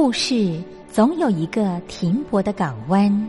故事总有一个停泊的港湾。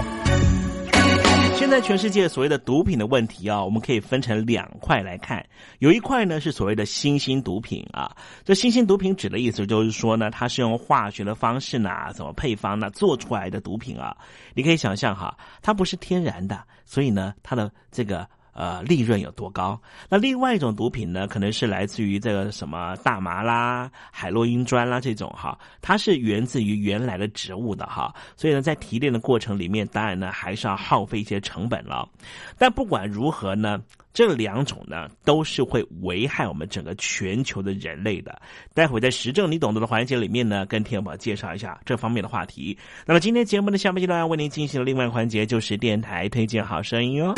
现在全世界所谓的毒品的问题啊，我们可以分成两块来看。有一块呢是所谓的新兴毒品啊，这新兴毒品指的意思就是说呢，它是用化学的方式呢，怎么配方呢做出来的毒品啊。你可以想象哈，它不是天然的，所以呢，它的这个。呃，利润有多高？那另外一种毒品呢，可能是来自于这个什么大麻啦、海洛因砖啦这种哈，它是源自于原来的植物的哈，所以呢，在提炼的过程里面，当然呢还是要耗费一些成本了。但不管如何呢，这两种呢都是会危害我们整个全球的人类的。待会在实证你懂得的环节里面呢，跟天宝介绍一下这方面的话题。那么今天节目的下半阶段为您进行的另外环节就是电台推荐好声音哦。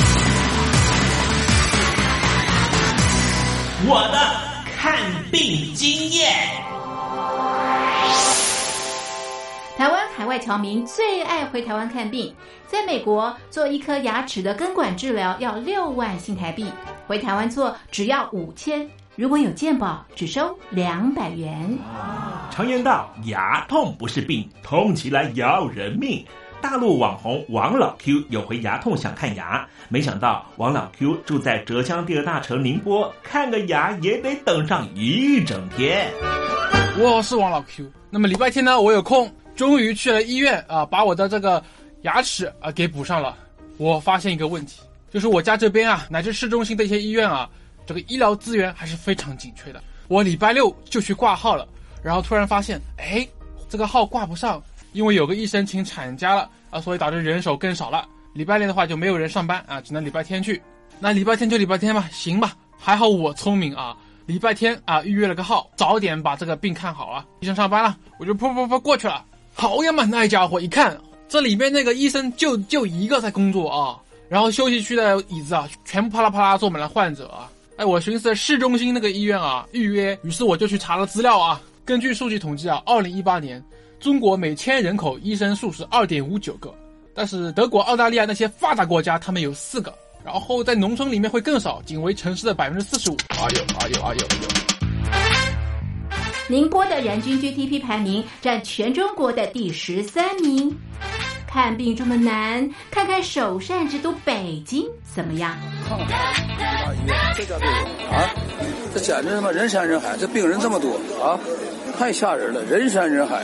我的看病经验。台湾海外侨民最爱回台湾看病，在美国做一颗牙齿的根管治疗要六万新台币，回台湾做只要五千，如果有健保只收两百元。常言道，牙痛不是病，痛起来要人命。大陆网红王老 Q 有回牙痛想看牙，没想到王老 Q 住在浙江第二大城宁波，看个牙也得等上一整天。我是王老 Q，那么礼拜天呢，我有空，终于去了医院啊，把我的这个牙齿啊给补上了。我发现一个问题，就是我家这边啊，乃至市中心的一些医院啊，这个医疗资源还是非常紧缺的。我礼拜六就去挂号了，然后突然发现，哎，这个号挂不上。因为有个医生请产假了啊，所以导致人手更少了。礼拜六的话就没有人上班啊，只能礼拜天去。那礼拜天就礼拜天吧，行吧。还好我聪明啊，礼拜天啊预约了个号，早点把这个病看好啊。医生上班了，我就噗噗噗过去了。好呀嘛，那家伙一看，这里面那个医生就就一个在工作啊，然后休息区的椅子啊，全部啪啦啪啦坐满了患者啊。哎，我寻思市中心那个医院啊预约，于是我就去查了资料啊。根据数据统计啊，二零一八年。中国每千人口医生数是二点五九个，但是德国、澳大利亚那些发达国家，他们有四个。然后在农村里面会更少，仅为城市的百分之四十五。哎呦，哎呦，哎呦！宁波的人均 GDP 排名占全中国的第十三名。看病这么难，看看首善之都北京怎么样？这家病啊，这简直他妈人山人海，这病人这么多啊，太吓人了，人山人海。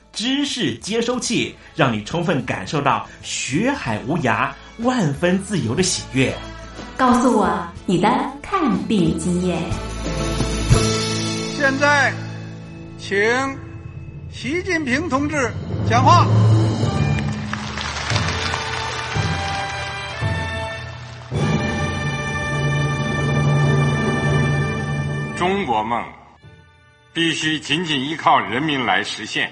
知识接收器，让你充分感受到学海无涯、万分自由的喜悦。告诉我你的看病经验。现在，请。习近平同志讲话。中国梦必须紧紧依靠人民来实现。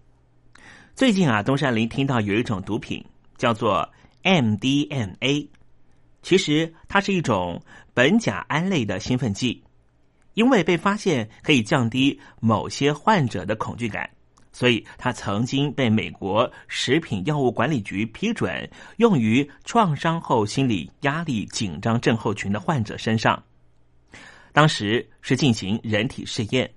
最近啊，东山林听到有一种毒品叫做 MDMA，其实它是一种苯甲胺类的兴奋剂。因为被发现可以降低某些患者的恐惧感，所以它曾经被美国食品药物管理局批准用于创伤后心理压力紧张症候群的患者身上。当时是进行人体试验，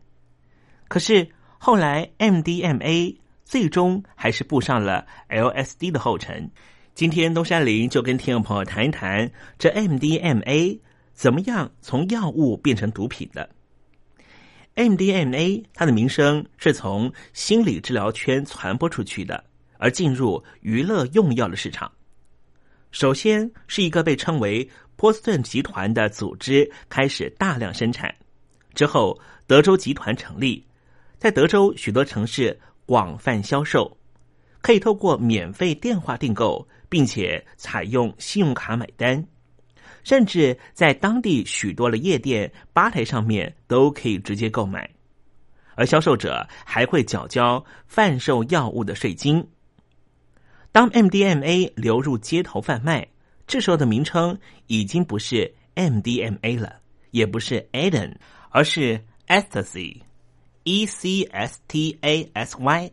可是后来 MDMA 最终还是步上了 LSD 的后尘。今天东山林就跟听众朋友谈一谈这 MDMA 怎么样从药物变成毒品的。MDMA 它的名声是从心理治疗圈传播出去的，而进入娱乐用药的市场。首先是一个被称为波士顿集团的组织开始大量生产，之后德州集团成立，在德州许多城市广泛销售，可以透过免费电话订购。并且采用信用卡买单，甚至在当地许多的夜店吧台上面都可以直接购买，而销售者还会缴交贩售药物的税金。当 MDMA 流入街头贩卖，这时候的名称已经不是 MDMA 了，也不是 Aden，而是 Ecstasy E C S T A S Y，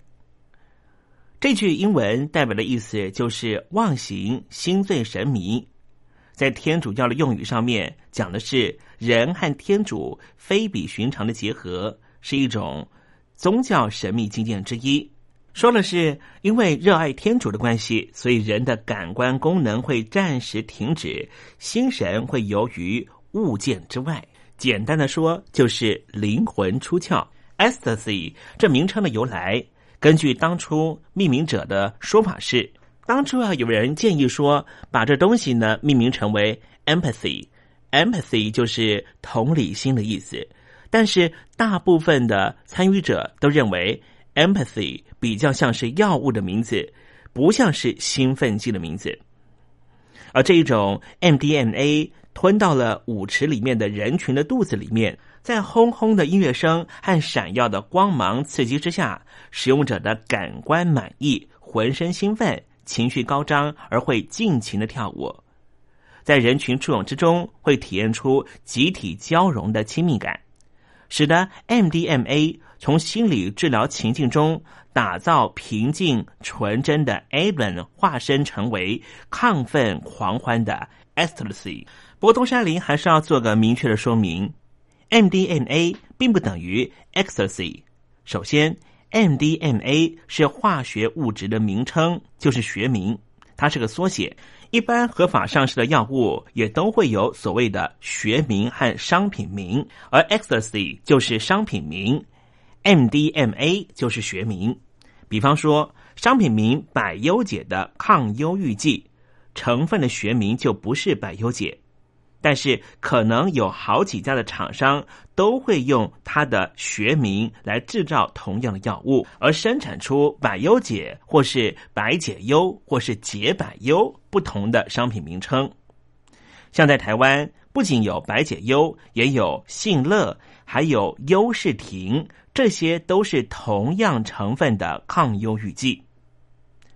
这句英文代表的意思就是忘形、心醉神迷。在天主教的用语上面，讲的是人和天主非比寻常的结合，是一种宗教神秘经验之一。说的是因为热爱天主的关系，所以人的感官功能会暂时停止，心神会游于物件之外。简单的说，就是灵魂出窍。Ecstasy 这名称的由来。根据当初命名者的说法是，当初啊有人建议说，把这东西呢命名成为 empathy，empathy 就是同理心的意思。但是大部分的参与者都认为 empathy 比较像是药物的名字，不像是兴奋剂的名字。而这一种 MDMA 吞到了舞池里面的人群的肚子里面。在轰轰的音乐声和闪耀的光芒刺激之下，使用者的感官满意，浑身兴奋，情绪高涨，而会尽情的跳舞。在人群簇拥之中，会体验出集体交融的亲密感，使得 MDMA 从心理治疗情境中打造平静纯真的 a b e n 化身成为亢奋狂欢的 Ecstasy。不过，东山林还是要做个明确的说明。MDMA 并不等于 ecstasy。首先，MDMA 是化学物质的名称，就是学名，它是个缩写。一般合法上市的药物也都会有所谓的学名和商品名，而 ecstasy 就是商品名，MDMA 就是学名。比方说，商品名百忧解的抗忧郁剂，成分的学名就不是百忧解。但是，可能有好几家的厂商都会用它的学名来制造同样的药物，而生产出百优解或是百解忧或是解百忧不同的商品名称。像在台湾，不仅有百解忧，也有信乐，还有优士婷，这些都是同样成分的抗忧郁剂。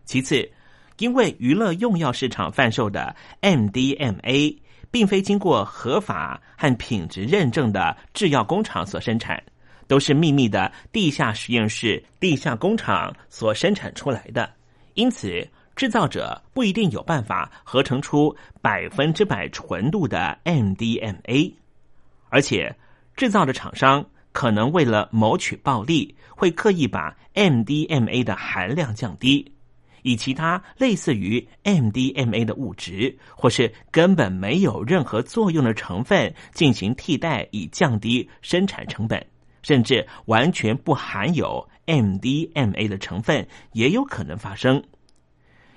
其次，因为娱乐用药市场贩售的 MDMA。并非经过合法和品质认证的制药工厂所生产，都是秘密的地下实验室、地下工厂所生产出来的。因此，制造者不一定有办法合成出百分之百纯度的 MDMA，而且制造的厂商可能为了谋取暴利，会刻意把 MDMA 的含量降低。以其他类似于 MDMA 的物质，或是根本没有任何作用的成分进行替代，以降低生产成本，甚至完全不含有 MDMA 的成分也有可能发生。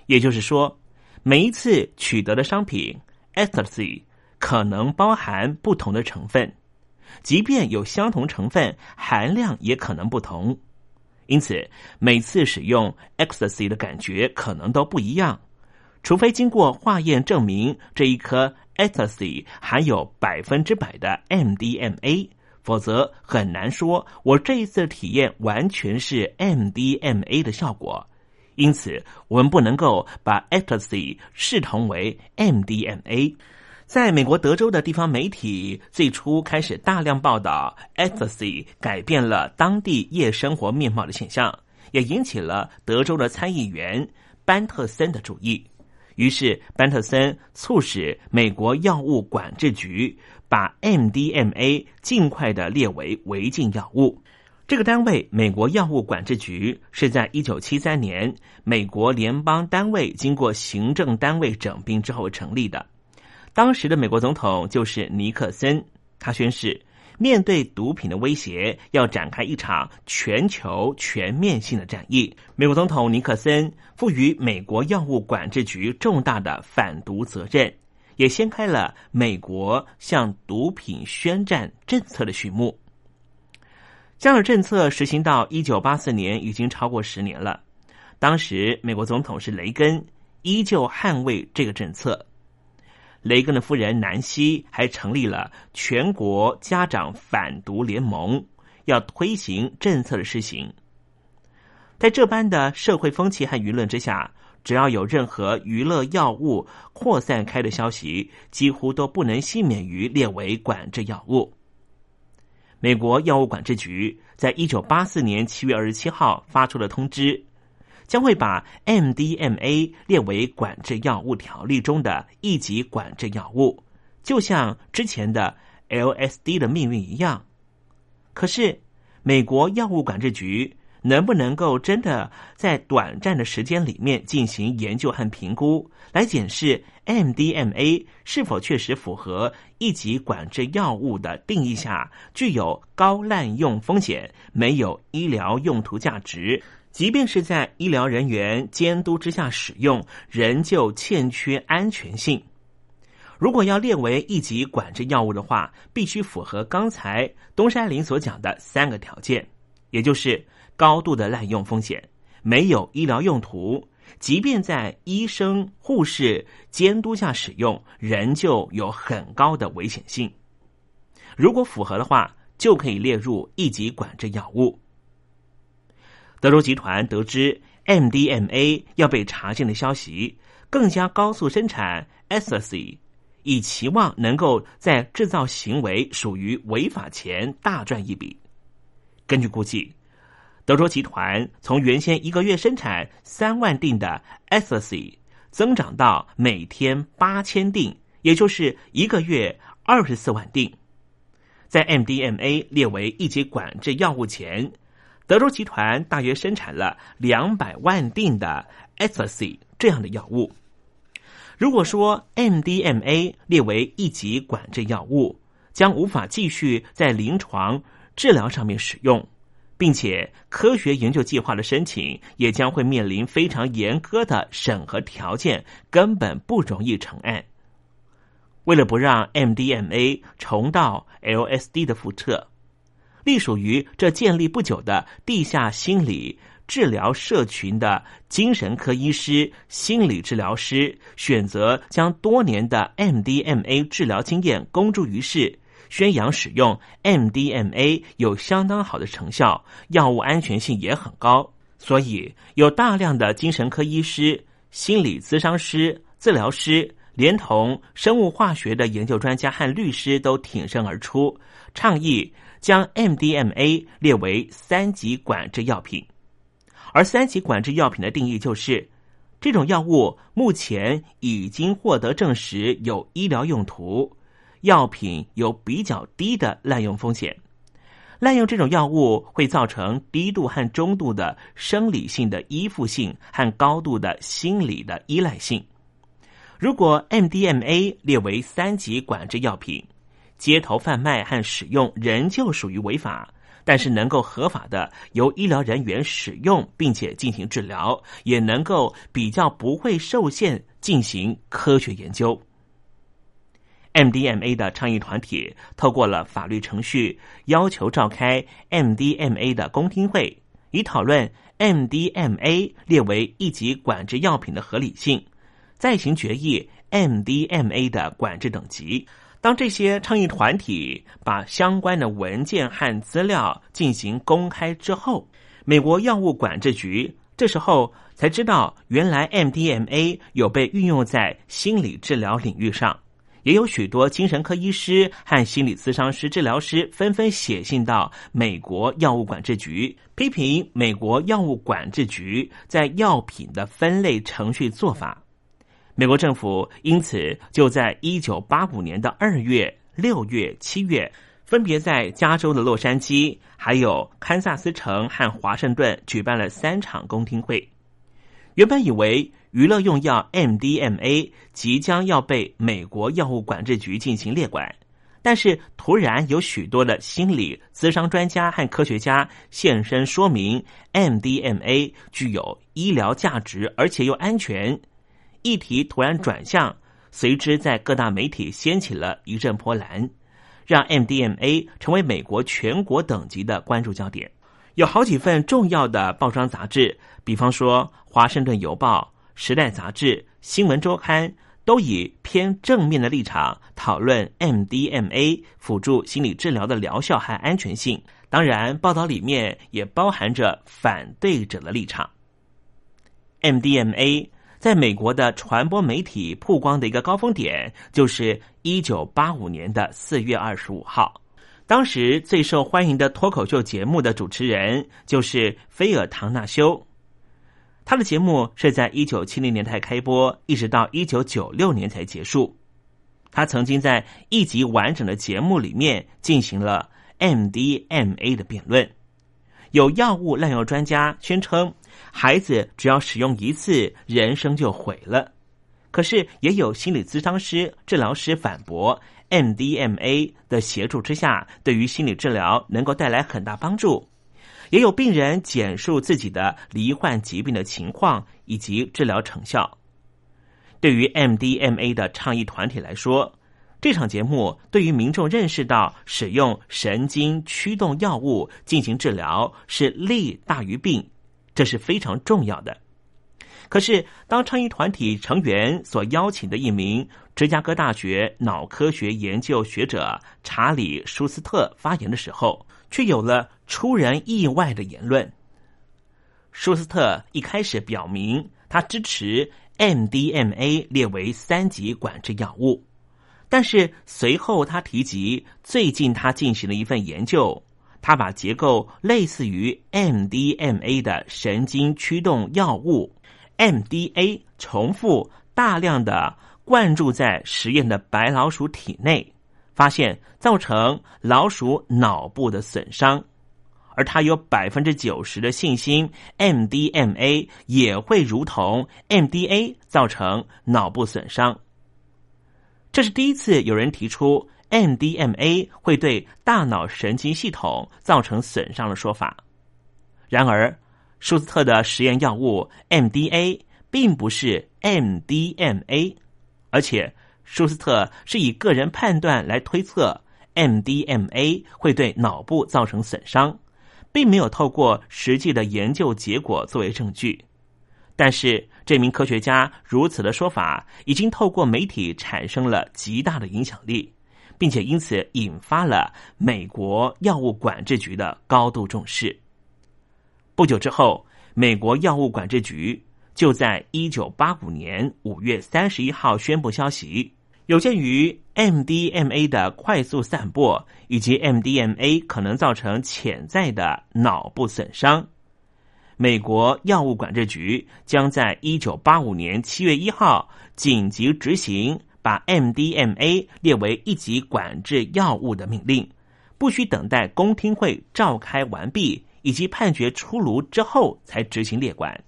也就是说，每一次取得的商品 Ecstasy 可能包含不同的成分，即便有相同成分，含量也可能不同。因此，每次使用 ecstasy 的感觉可能都不一样，除非经过化验证明这一颗 ecstasy 含有百分之百的 MDMA，否则很难说我这一次的体验完全是 MDMA 的效果。因此，我们不能够把 ecstasy 视同为 MDMA。在美国德州的地方媒体最初开始大量报道 ecstasy 改变了当地夜生活面貌的现象，也引起了德州的参议员班特森的注意。于是，班特森促使美国药物管制局把 MDMA 尽快的列为违禁药物。这个单位，美国药物管制局，是在一九七三年美国联邦单位经过行政单位整并之后成立的。当时的美国总统就是尼克森，他宣誓面对毒品的威胁，要展开一场全球全面性的战役。美国总统尼克森赋予美国药物管制局重大的反毒责任，也掀开了美国向毒品宣战政策的序幕。这样的政策实行到一九八四年，已经超过十年了。当时美国总统是雷根，依旧捍卫这个政策。雷根的夫人南希还成立了全国家长反毒联盟，要推行政策的施行。在这般的社会风气和舆论之下，只要有任何娱乐药物扩散开的消息，几乎都不能幸免于列为管制药物。美国药物管制局在一九八四年七月二十七号发出了通知。将会把 MDMA 列为管制药物条例中的一级管制药物，就像之前的 LSD 的命运一样。可是，美国药物管制局能不能够真的在短暂的时间里面进行研究和评估，来检视 MDMA 是否确实符合一级管制药物的定义下具有高滥用风险、没有医疗用途价值？即便是在医疗人员监督之下使用，仍旧欠缺安全性。如果要列为一级管制药物的话，必须符合刚才东山林所讲的三个条件，也就是高度的滥用风险，没有医疗用途，即便在医生、护士监督下使用，仍旧有很高的危险性。如果符合的话，就可以列入一级管制药物。德州集团得知 MDMA 要被查禁的消息，更加高速生产 ecstasy，以期望能够在制造行为属于违法前大赚一笔。根据估计，德州集团从原先一个月生产三万锭的 ecstasy，增长到每天八千锭，也就是一个月二十四万锭。在 MDMA 列为一级管制药物前。德州集团大约生产了两百万锭的 ecstasy 这样的药物。如果说 MDMA 列为一级管制药物，将无法继续在临床治疗上面使用，并且科学研究计划的申请也将会面临非常严苛的审核条件，根本不容易成案。为了不让 MDMA 重蹈 LSD 的覆辙。隶属于这建立不久的地下心理治疗社群的精神科医师、心理治疗师，选择将多年的 MDMA 治疗经验公诸于世，宣扬使用 MDMA 有相当好的成效，药物安全性也很高。所以，有大量的精神科医师、心理咨商师、治疗师，连同生物化学的研究专家和律师都挺身而出，倡议。将 MDMA 列为三级管制药品，而三级管制药品的定义就是，这种药物目前已经获得证实有医疗用途，药品有比较低的滥用风险。滥用这种药物会造成低度和中度的生理性的依附性和高度的心理的依赖性。如果 MDMA 列为三级管制药品。街头贩卖和使用仍旧属于违法，但是能够合法的由医疗人员使用并且进行治疗，也能够比较不会受限进行科学研究。MDMA 的倡议团体透过了法律程序，要求召开 MDMA 的公听会，以讨论 MDMA 列为一级管制药品的合理性，再行决议 MDMA 的管制等级。当这些倡议团体把相关的文件和资料进行公开之后，美国药物管制局这时候才知道，原来 MDMA 有被运用在心理治疗领域上，也有许多精神科医师和心理咨商师、治疗师纷纷写信到美国药物管制局，批评美国药物管制局在药品的分类程序做法。美国政府因此就在一九八五年的二月、六月、七月，分别在加州的洛杉矶、还有堪萨斯城和华盛顿举办了三场公听会。原本以为。娱乐用药 MDMA 即将要被美国药物管制局进行列管，但是突然有许多的心理咨商专家和科学家现身说明，MDMA 具有医疗价值，而且又安全。议题突然转向，随之在各大媒体掀起了一阵波澜，让 MDMA 成为美国全国等级的关注焦点。有好几份重要的报章杂志，比方说《华盛顿邮报》。《时代》杂志、《新闻周刊》都以偏正面的立场讨论 MDMA 辅助心理治疗的疗效和安全性。当然，报道里面也包含着反对者的立场。MDMA 在美国的传播媒体曝光的一个高峰点，就是一九八五年的四月二十五号。当时最受欢迎的脱口秀节目的主持人就是菲尔·唐纳修。他的节目是在一九七零年代开播，一直到一九九六年才结束。他曾经在一集完整的节目里面进行了 MDMA 的辩论。有药物滥用专家宣称，孩子只要使用一次，人生就毁了。可是也有心理咨商师、治疗师反驳，MDMA 的协助之下，对于心理治疗能够带来很大帮助。也有病人简述自己的罹患疾病的情况以及治疗成效。对于 MDMA 的倡议团体来说，这场节目对于民众认识到使用神经驱动药物进行治疗是利大于弊，这是非常重要的。可是，当倡议团体成员所邀请的一名芝加哥大学脑科学研究学者查理·舒斯特发言的时候，却有了出人意外的言论。舒斯特一开始表明他支持 MDMA 列为三级管制药物，但是随后他提及最近他进行了一份研究，他把结构类似于 MDMA 的神经驱动药物 MDA 重复大量的灌注在实验的白老鼠体内。发现造成老鼠脑部的损伤，而他有百分之九十的信心，MDMA 也会如同 MDA 造成脑部损伤。这是第一次有人提出 MDMA 会对大脑神经系统造成损伤的说法。然而，舒斯特的实验药物 MDA 并不是 MDMA，而且。舒斯特是以个人判断来推测 MDMA 会对脑部造成损伤，并没有透过实际的研究结果作为证据。但是，这名科学家如此的说法已经透过媒体产生了极大的影响力，并且因此引发了美国药物管制局的高度重视。不久之后，美国药物管制局就在一九八五年五月三十一号宣布消息。有鉴于 MDMA 的快速散播，以及 MDMA 可能造成潜在的脑部损伤，美国药物管制局将在一九八五年七月一号紧急执行把 MDMA 列为一级管制药物的命令，不需等待公听会召开完毕以及判决出炉之后才执行列管。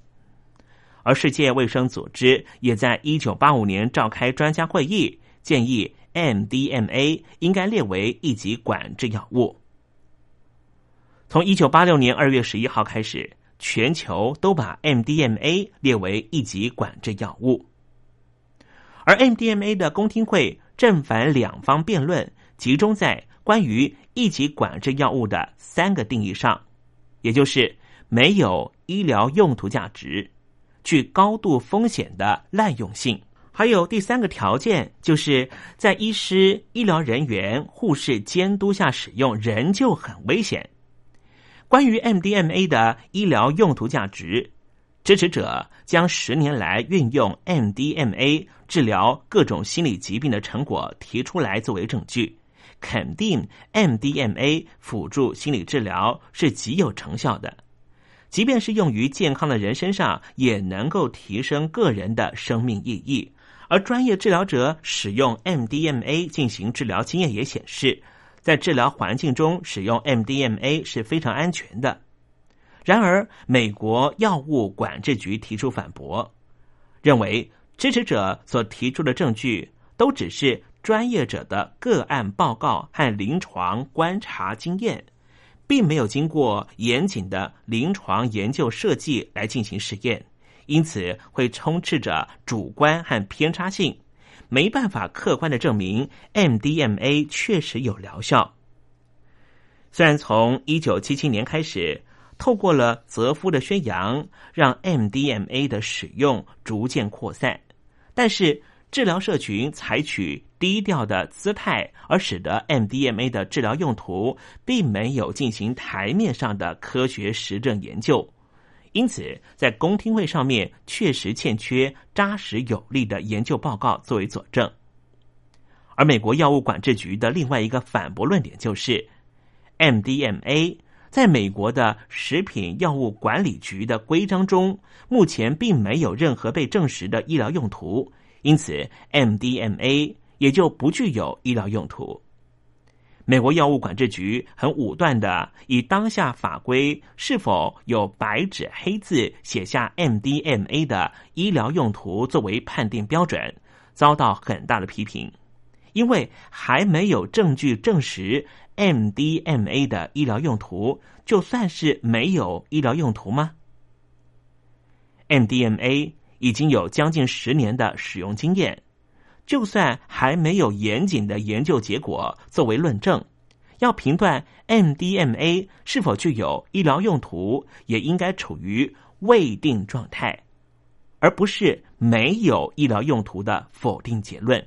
而世界卫生组织也在一九八五年召开专家会议。建议 MDMA 应该列为一级管制药物。从一九八六年二月十一号开始，全球都把 MDMA 列为一级管制药物。而 MDMA 的公听会正反两方辩论，集中在关于一级管制药物的三个定义上，也就是没有医疗用途价值、具高度风险的滥用性。还有第三个条件，就是在医师、医疗人员、护士监督下使用，仍旧很危险。关于 MDMA 的医疗用途价值，支持者将十年来运用 MDMA 治疗各种心理疾病的成果提出来作为证据，肯定 MDMA 辅助心理治疗是极有成效的。即便是用于健康的人身上，也能够提升个人的生命意义。而专业治疗者使用 MDMA 进行治疗经验也显示，在治疗环境中使用 MDMA 是非常安全的。然而，美国药物管制局提出反驳，认为支持者所提出的证据都只是专业者的个案报告和临床观察经验，并没有经过严谨的临床研究设计来进行实验。因此，会充斥着主观和偏差性，没办法客观的证明 MDMA 确实有疗效。虽然从一九七七年开始，透过了泽夫的宣扬，让 MDMA 的使用逐渐扩散，但是治疗社群采取低调的姿态，而使得 MDMA 的治疗用途并没有进行台面上的科学实证研究。因此，在公听会上面确实欠缺扎实有力的研究报告作为佐证。而美国药物管制局的另外一个反驳论点就是，MDMA 在美国的食品药物管理局的规章中，目前并没有任何被证实的医疗用途，因此 MDMA 也就不具有医疗用途。美国药物管制局很武断的以当下法规是否有白纸黑字写下 MDMA 的医疗用途作为判定标准，遭到很大的批评，因为还没有证据证实 MDMA 的医疗用途，就算是没有医疗用途吗？MDMA 已经有将近十年的使用经验。就算还没有严谨的研究结果作为论证，要评断 MDMA 是否具有医疗用途，也应该处于未定状态，而不是没有医疗用途的否定结论。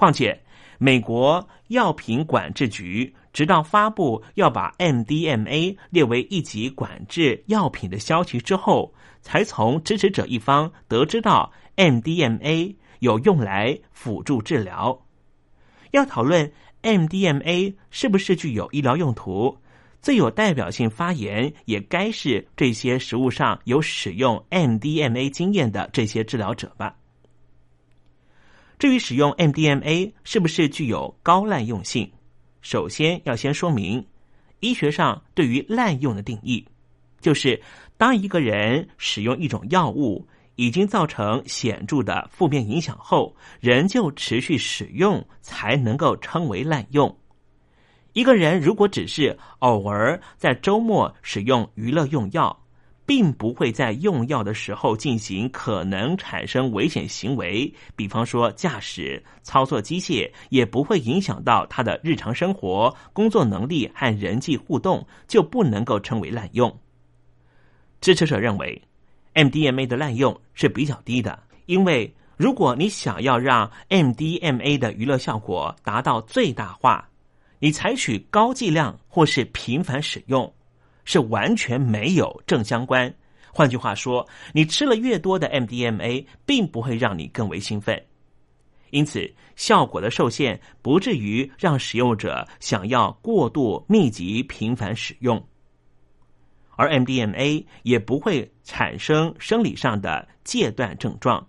况且，美国药品管制局直到发布要把 MDMA 列为一级管制药品的消息之后，才从支持者一方得知到 MDMA。有用来辅助治疗。要讨论 MDMA 是不是具有医疗用途，最有代表性发言也该是这些食物上有使用 MDMA 经验的这些治疗者吧。至于使用 MDMA 是不是具有高滥用性，首先要先说明医学上对于滥用的定义，就是当一个人使用一种药物。已经造成显著的负面影响后，仍旧持续使用，才能够称为滥用。一个人如果只是偶尔在周末使用娱乐用药，并不会在用药的时候进行可能产生危险行为，比方说驾驶、操作机械，也不会影响到他的日常生活、工作能力和人际互动，就不能够称为滥用。支持者认为。MDMA 的滥用是比较低的，因为如果你想要让 MDMA 的娱乐效果达到最大化，你采取高剂量或是频繁使用，是完全没有正相关。换句话说，你吃了越多的 MDMA，并不会让你更为兴奋，因此效果的受限不至于让使用者想要过度密集频繁使用。而 MDMA 也不会产生生理上的戒断症状，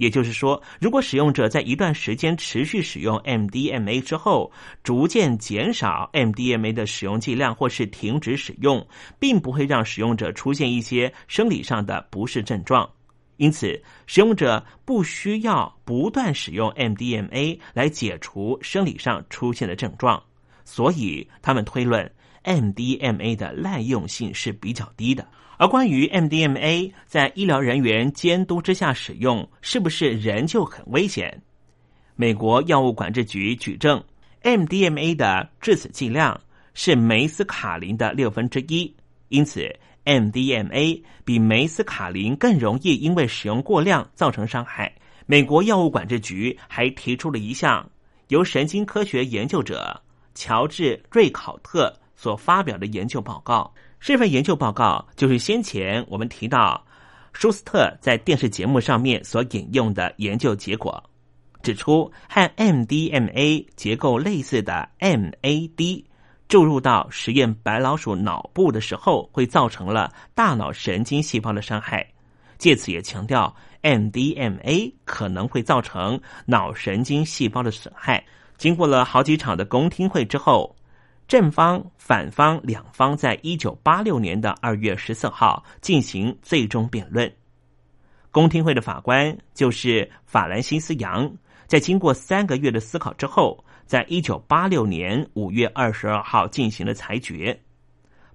也就是说，如果使用者在一段时间持续使用 MDMA 之后，逐渐减少 MDMA 的使用剂量或是停止使用，并不会让使用者出现一些生理上的不适症状。因此，使用者不需要不断使用 MDMA 来解除生理上出现的症状，所以他们推论。MDMA 的滥用性是比较低的，而关于 MDMA 在医疗人员监督之下使用是不是仍旧很危险？美国药物管制局举证，MDMA 的致死剂量是梅斯卡林的六分之一，因此 MDMA 比梅斯卡林更容易因为使用过量造成伤害。美国药物管制局还提出了一项由神经科学研究者乔治瑞考特。所发表的研究报告，这份研究报告就是先前我们提到舒斯特在电视节目上面所引用的研究结果，指出和 MDMA 结构类似的 MAD 注入到实验白老鼠脑部的时候，会造成了大脑神经细胞的伤害。借此也强调 MDMA 可能会造成脑神经细胞的损害。经过了好几场的公听会之后。正方、反方两方在一九八六年的二月十四号进行最终辩论。公听会的法官就是法兰西斯·杨，在经过三个月的思考之后，在一九八六年五月二十二号进行了裁决。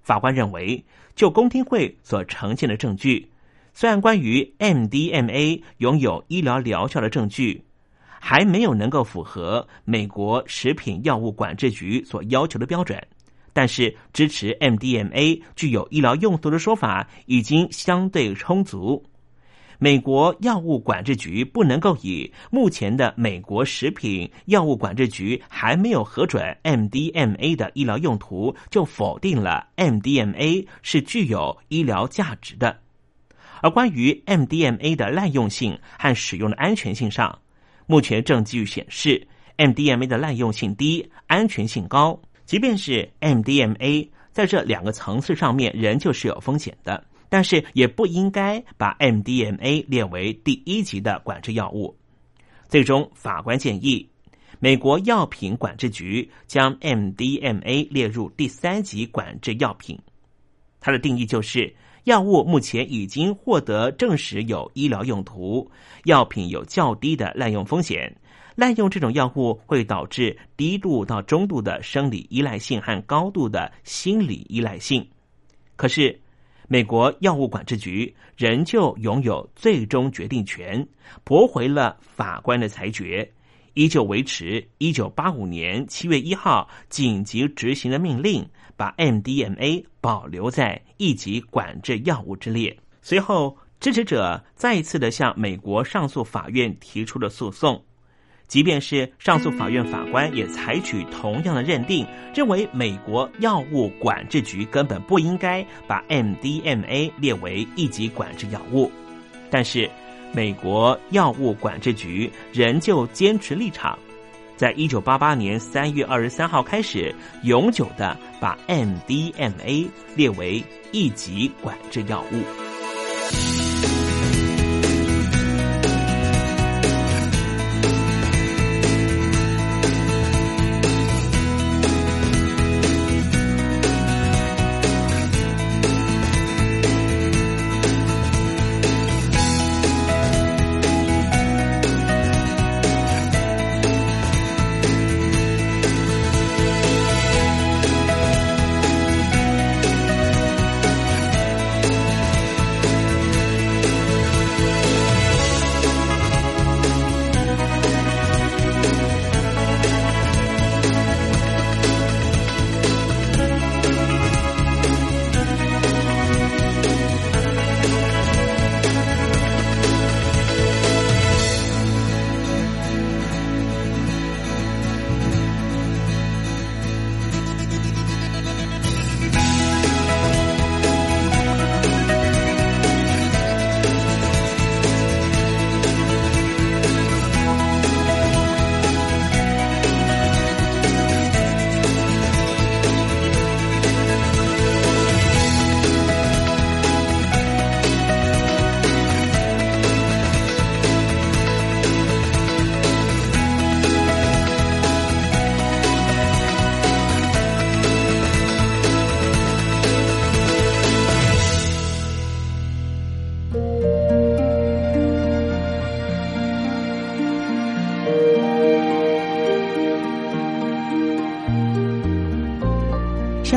法官认为，就公听会所呈现的证据，虽然关于 MDMA 拥有医疗疗效的证据。还没有能够符合美国食品药物管制局所要求的标准，但是支持 MDMA 具有医疗用途的说法已经相对充足。美国药物管制局不能够以目前的美国食品药物管制局还没有核准 MDMA 的医疗用途，就否定了 MDMA 是具有医疗价值的。而关于 MDMA 的滥用性和使用的安全性上，目前证据显示，MDMA 的滥用性低，安全性高。即便是 MDMA 在这两个层次上面仍旧是有风险的，但是也不应该把 MDMA 列为第一级的管制药物。最终，法官建议美国药品管制局将 MDMA 列入第三级管制药品。它的定义就是。药物目前已经获得证实有医疗用途，药品有较低的滥用风险。滥用这种药物会导致低度到中度的生理依赖性和高度的心理依赖性。可是，美国药物管制局仍旧拥有最终决定权，驳回了法官的裁决。依旧维持一九八五年七月一号紧急执行的命令，把 MDMA 保留在一级管制药物之列。随后，支持者再一次的向美国上诉法院提出了诉讼。即便是上诉法院法官也采取同样的认定，认为美国药物管制局根本不应该把 MDMA 列为一级管制药物。但是。美国药物管制局仍旧坚持立场，在一九八八年三月二十三号开始，永久的把 MDMA 列为一级管制药物。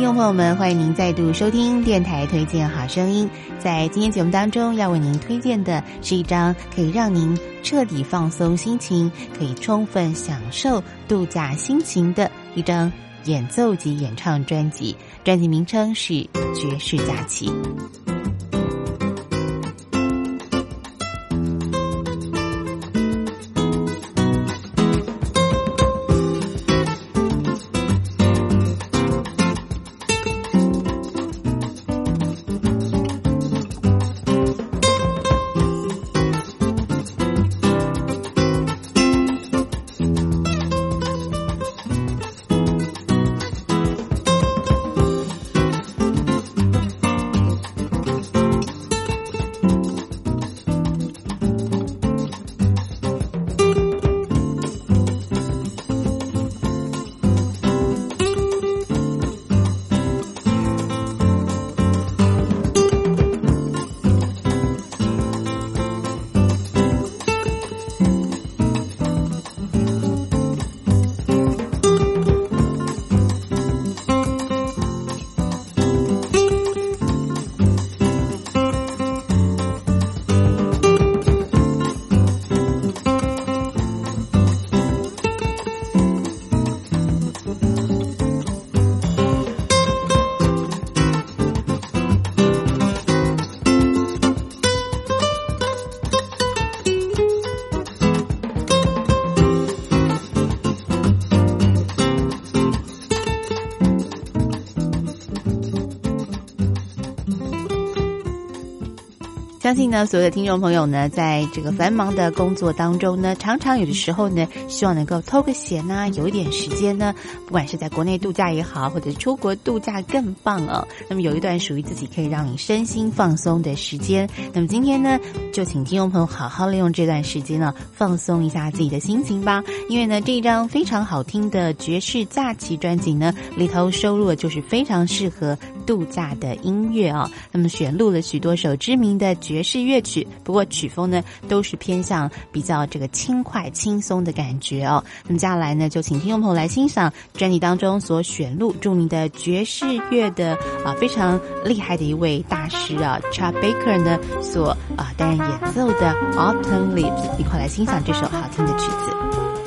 听众朋友们，欢迎您再度收听电台推荐好声音。在今天节目当中，要为您推荐的是一张可以让您彻底放松心情、可以充分享受度假心情的一张演奏及演唱专辑。专辑名称是《爵士假期》。相信呢，所有的听众朋友呢，在这个繁忙的工作当中呢，常常有的时候呢，希望能够偷个闲呢，有一点时间呢，不管是在国内度假也好，或者出国度假更棒哦。那么有一段属于自己可以让你身心放松的时间。那么今天呢，就请听众朋友好好利用这段时间呢，放松一下自己的心情吧。因为呢，这一张非常好听的爵士假期专辑呢，里头收录的就是非常适合度假的音乐啊。那么选录了许多首知名的爵。爵士乐曲，不过曲风呢都是偏向比较这个轻快、轻松的感觉哦。那么接下来呢，就请听众朋友来欣赏专辑当中所选录著名的爵士乐的啊非常厉害的一位大师啊，Chad Baker 呢所啊担任演奏的 Autumn Leaves，一块来欣赏这首好听的曲子。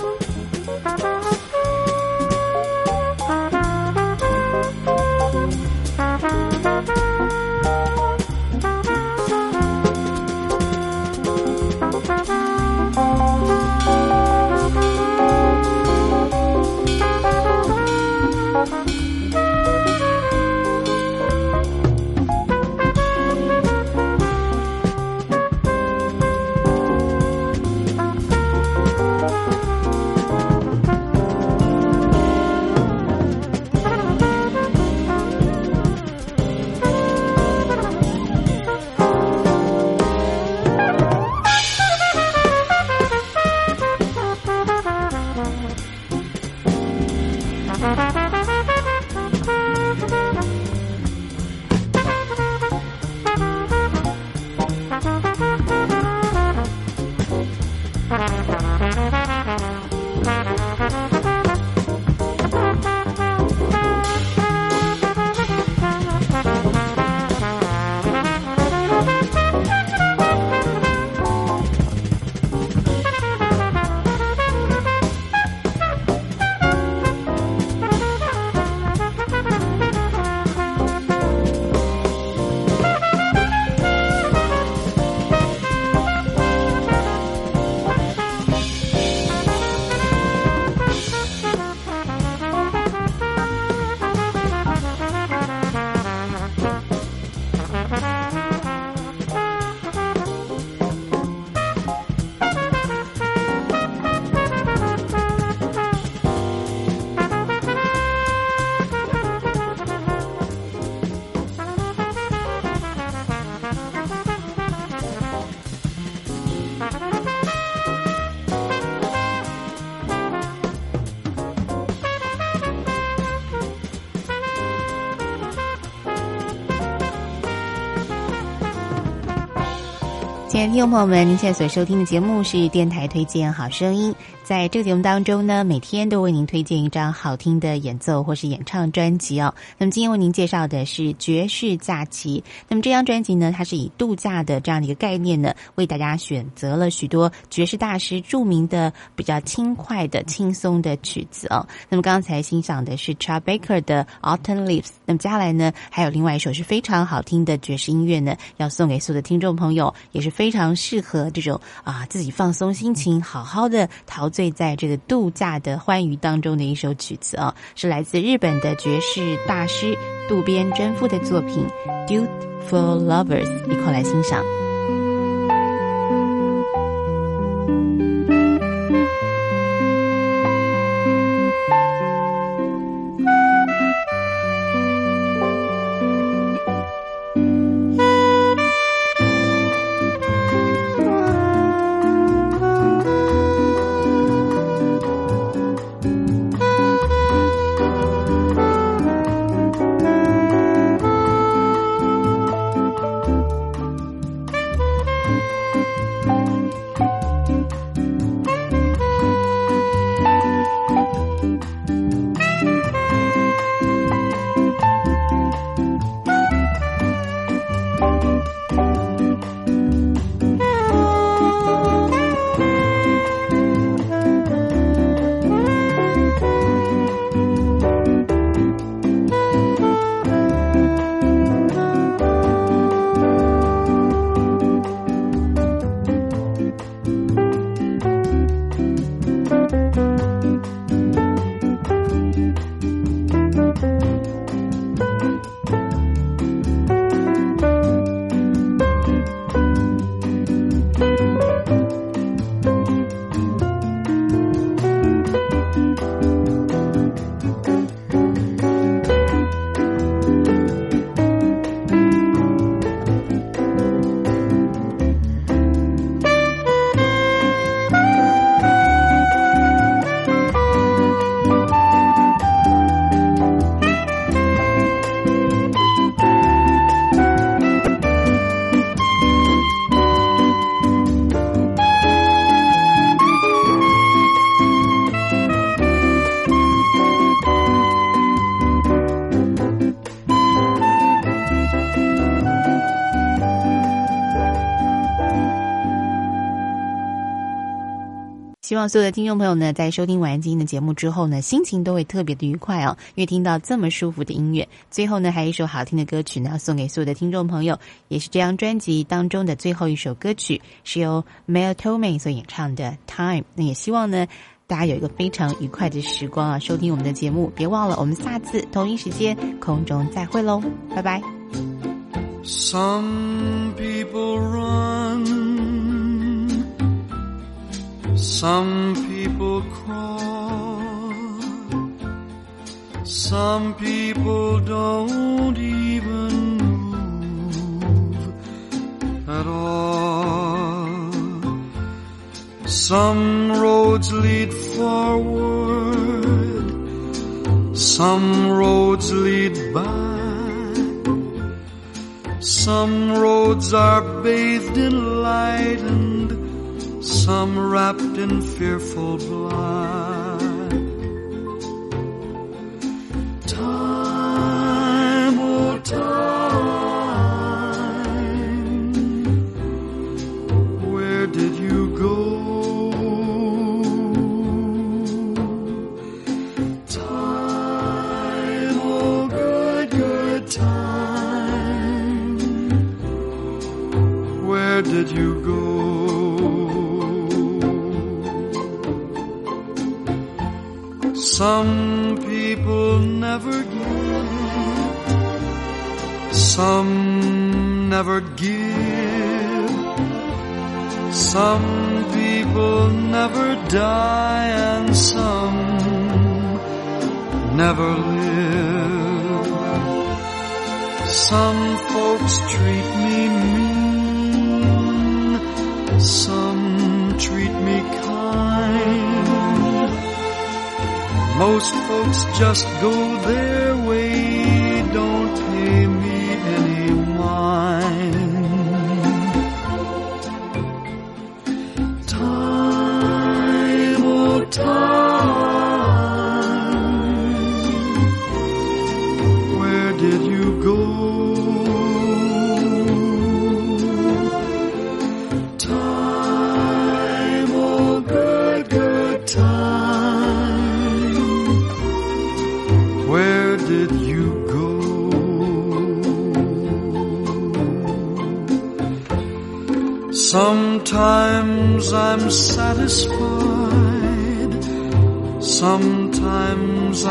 听众朋友们，您现在所收听的节目是电台推荐好声音。在这个节目当中呢，每天都为您推荐一张好听的演奏或是演唱专辑哦。那么今天为您介绍的是《爵士假期》。那么这张专辑呢，它是以度假的这样的一个概念呢，为大家选择了许多爵士大师著名的、比较轻快的、轻松的曲子哦。那么刚才欣赏的是 Chad Baker 的《Autumn Leaves》。那么接下来呢，还有另外一首是非常好听的爵士音乐呢，要送给所有的听众朋友，也是非常适合这种啊自己放松心情、好好的陶醉在这个度假的欢愉当中的一首曲子啊，是来自日本的爵士大师渡边贞夫的作品《Dude for Lovers》，一块来欣赏。希望所有的听众朋友呢，在收听完今天的节目之后呢，心情都会特别的愉快哦，因为听到这么舒服的音乐。最后呢，还有一首好听的歌曲呢，送给所有的听众朋友，也是这张专辑当中的最后一首歌曲，是由 Mel Torme 所演唱的《Time》。那也希望呢，大家有一个非常愉快的时光啊，收听我们的节目。别忘了，我们下次同一时间空中再会喽，拜拜。Some people run, some people crawl, some people don't even move at all. Some roads lead forward, some roads lead back. Some roads are bathed in light and some wrapped in fearful black. Just go their